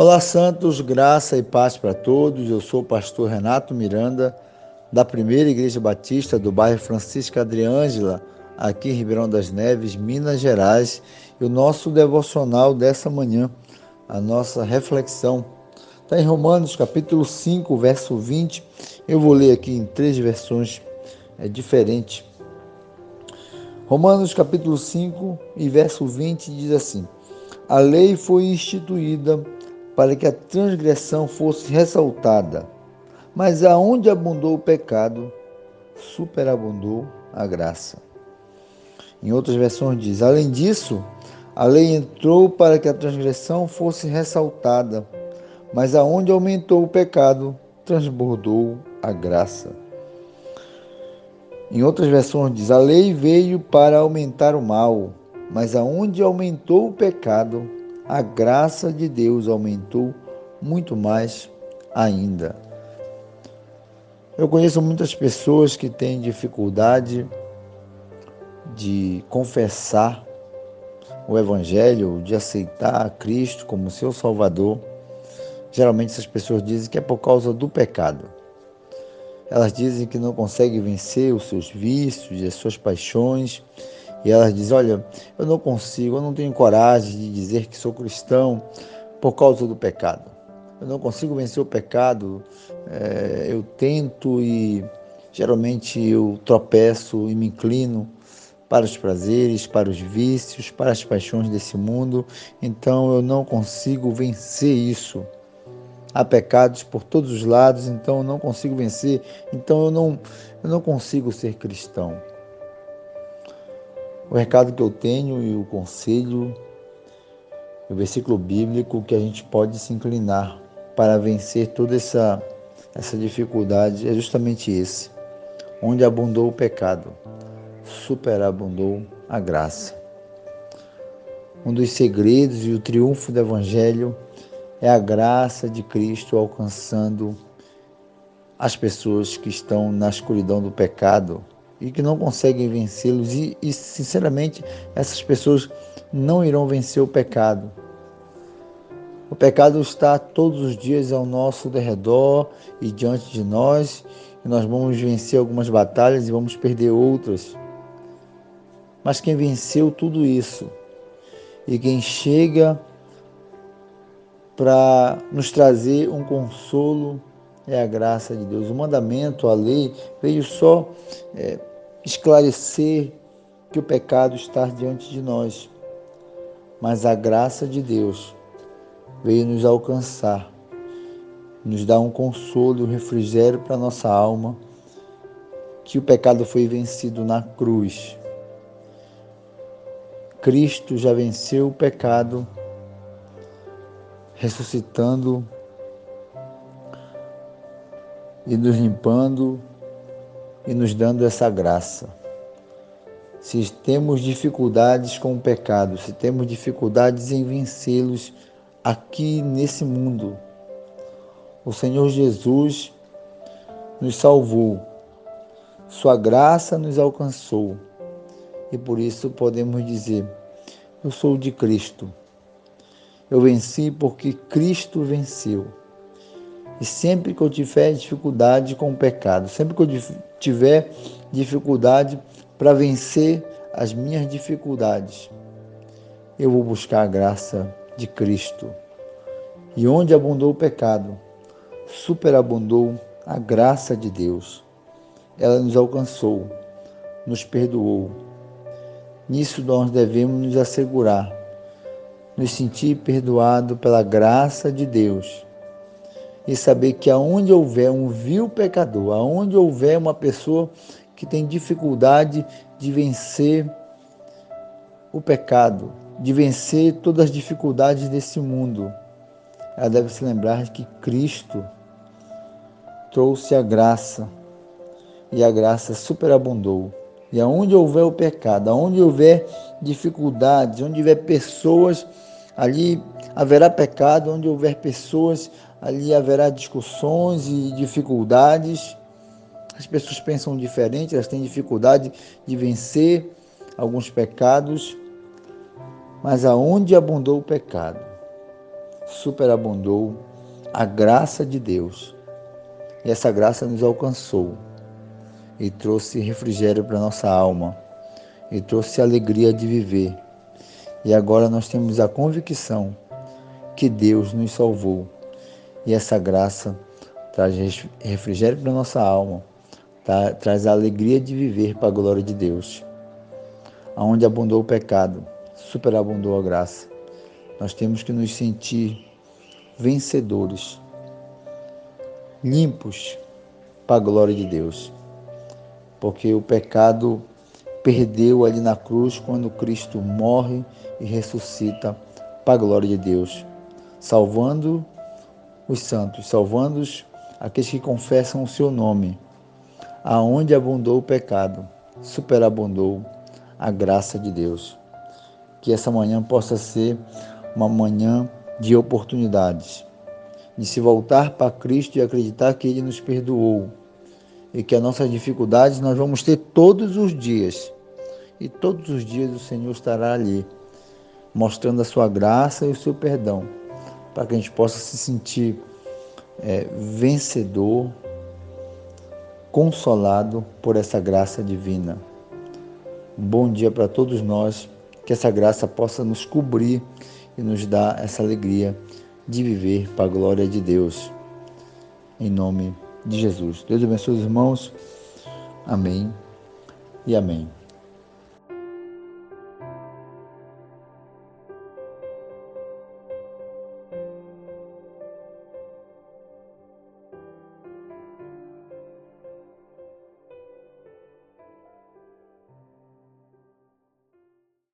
Olá, Santos, graça e paz para todos. Eu sou o pastor Renato Miranda, da Primeira Igreja Batista do bairro Francisca Adriângela, aqui em Ribeirão das Neves, Minas Gerais. E o nosso devocional dessa manhã, a nossa reflexão, está em Romanos capítulo 5, verso 20. Eu vou ler aqui em três versões é, diferentes. Romanos capítulo 5 e verso 20 diz assim: A lei foi instituída para que a transgressão fosse ressaltada. Mas aonde abundou o pecado, superabundou a graça. Em outras versões diz: Além disso, a lei entrou para que a transgressão fosse ressaltada, mas aonde aumentou o pecado, transbordou a graça. Em outras versões diz: A lei veio para aumentar o mal, mas aonde aumentou o pecado, a graça de Deus aumentou muito mais ainda. Eu conheço muitas pessoas que têm dificuldade de confessar o Evangelho, de aceitar Cristo como seu Salvador. Geralmente essas pessoas dizem que é por causa do pecado. Elas dizem que não conseguem vencer os seus vícios as suas paixões e elas dizem: Olha, eu não consigo, eu não tenho coragem de dizer que sou cristão por causa do pecado. Eu não consigo vencer o pecado, é, eu tento e geralmente eu tropeço e me inclino para os prazeres, para os vícios, para as paixões desse mundo, então eu não consigo vencer isso. Há pecados por todos os lados, então eu não consigo vencer, então eu não, eu não consigo ser cristão. O recado que eu tenho e o conselho, o versículo bíblico que a gente pode se inclinar para vencer toda essa, essa dificuldade é justamente esse. Onde abundou o pecado, superabundou a graça. Um dos segredos e o triunfo do Evangelho é a graça de Cristo alcançando as pessoas que estão na escuridão do pecado, e que não conseguem vencê-los. E, e, sinceramente, essas pessoas não irão vencer o pecado. O pecado está todos os dias ao nosso derredor e diante de nós, e nós vamos vencer algumas batalhas e vamos perder outras. Mas quem venceu tudo isso e quem chega para nos trazer um consolo é a graça de Deus. O mandamento, a lei, veio só é, esclarecer que o pecado está diante de nós. Mas a graça de Deus veio nos alcançar, nos dar um consolo um refrigério para nossa alma, que o pecado foi vencido na cruz. Cristo já venceu o pecado, ressuscitando e nos limpando e nos dando essa graça. Se temos dificuldades com o pecado, se temos dificuldades em vencê-los aqui nesse mundo, o Senhor Jesus nos salvou, Sua graça nos alcançou e por isso podemos dizer: Eu sou de Cristo. Eu venci porque Cristo venceu. E sempre que eu tiver dificuldade com o pecado, sempre que eu tiver dificuldade para vencer as minhas dificuldades, eu vou buscar a graça de Cristo. E onde abundou o pecado, superabundou a graça de Deus. Ela nos alcançou, nos perdoou. Nisso nós devemos nos assegurar, nos sentir perdoado pela graça de Deus e saber que aonde houver um vil pecador, aonde houver uma pessoa que tem dificuldade de vencer o pecado, de vencer todas as dificuldades desse mundo, ela deve se lembrar que Cristo trouxe a graça e a graça superabundou. E aonde houver o pecado, aonde houver dificuldades, onde houver pessoas, ali haverá pecado, onde houver pessoas, ali haverá discussões e dificuldades. As pessoas pensam diferente, elas têm dificuldade de vencer alguns pecados, mas aonde abundou o pecado, superabundou a graça de Deus. E essa graça nos alcançou e trouxe refrigério para nossa alma e trouxe alegria de viver. E agora nós temos a convicção que Deus nos salvou. E essa graça traz refrigério para nossa alma, tá? traz a alegria de viver para a glória de Deus. Aonde abundou o pecado, superabundou a graça. Nós temos que nos sentir vencedores, limpos para a glória de Deus. Porque o pecado perdeu ali na cruz quando Cristo morre e ressuscita para a glória de Deus, salvando os santos, salvando aqueles que confessam o seu nome. Aonde abundou o pecado, superabundou a graça de Deus. Que essa manhã possa ser uma manhã de oportunidades, de se voltar para Cristo e acreditar que Ele nos perdoou e que as nossas dificuldades nós vamos ter todos os dias. E todos os dias o Senhor estará ali, mostrando a sua graça e o seu perdão, para que a gente possa se sentir é, vencedor, consolado por essa graça divina. Bom dia para todos nós, que essa graça possa nos cobrir e nos dar essa alegria de viver para a glória de Deus. Em nome de Jesus. Deus abençoe os irmãos. Amém e amém.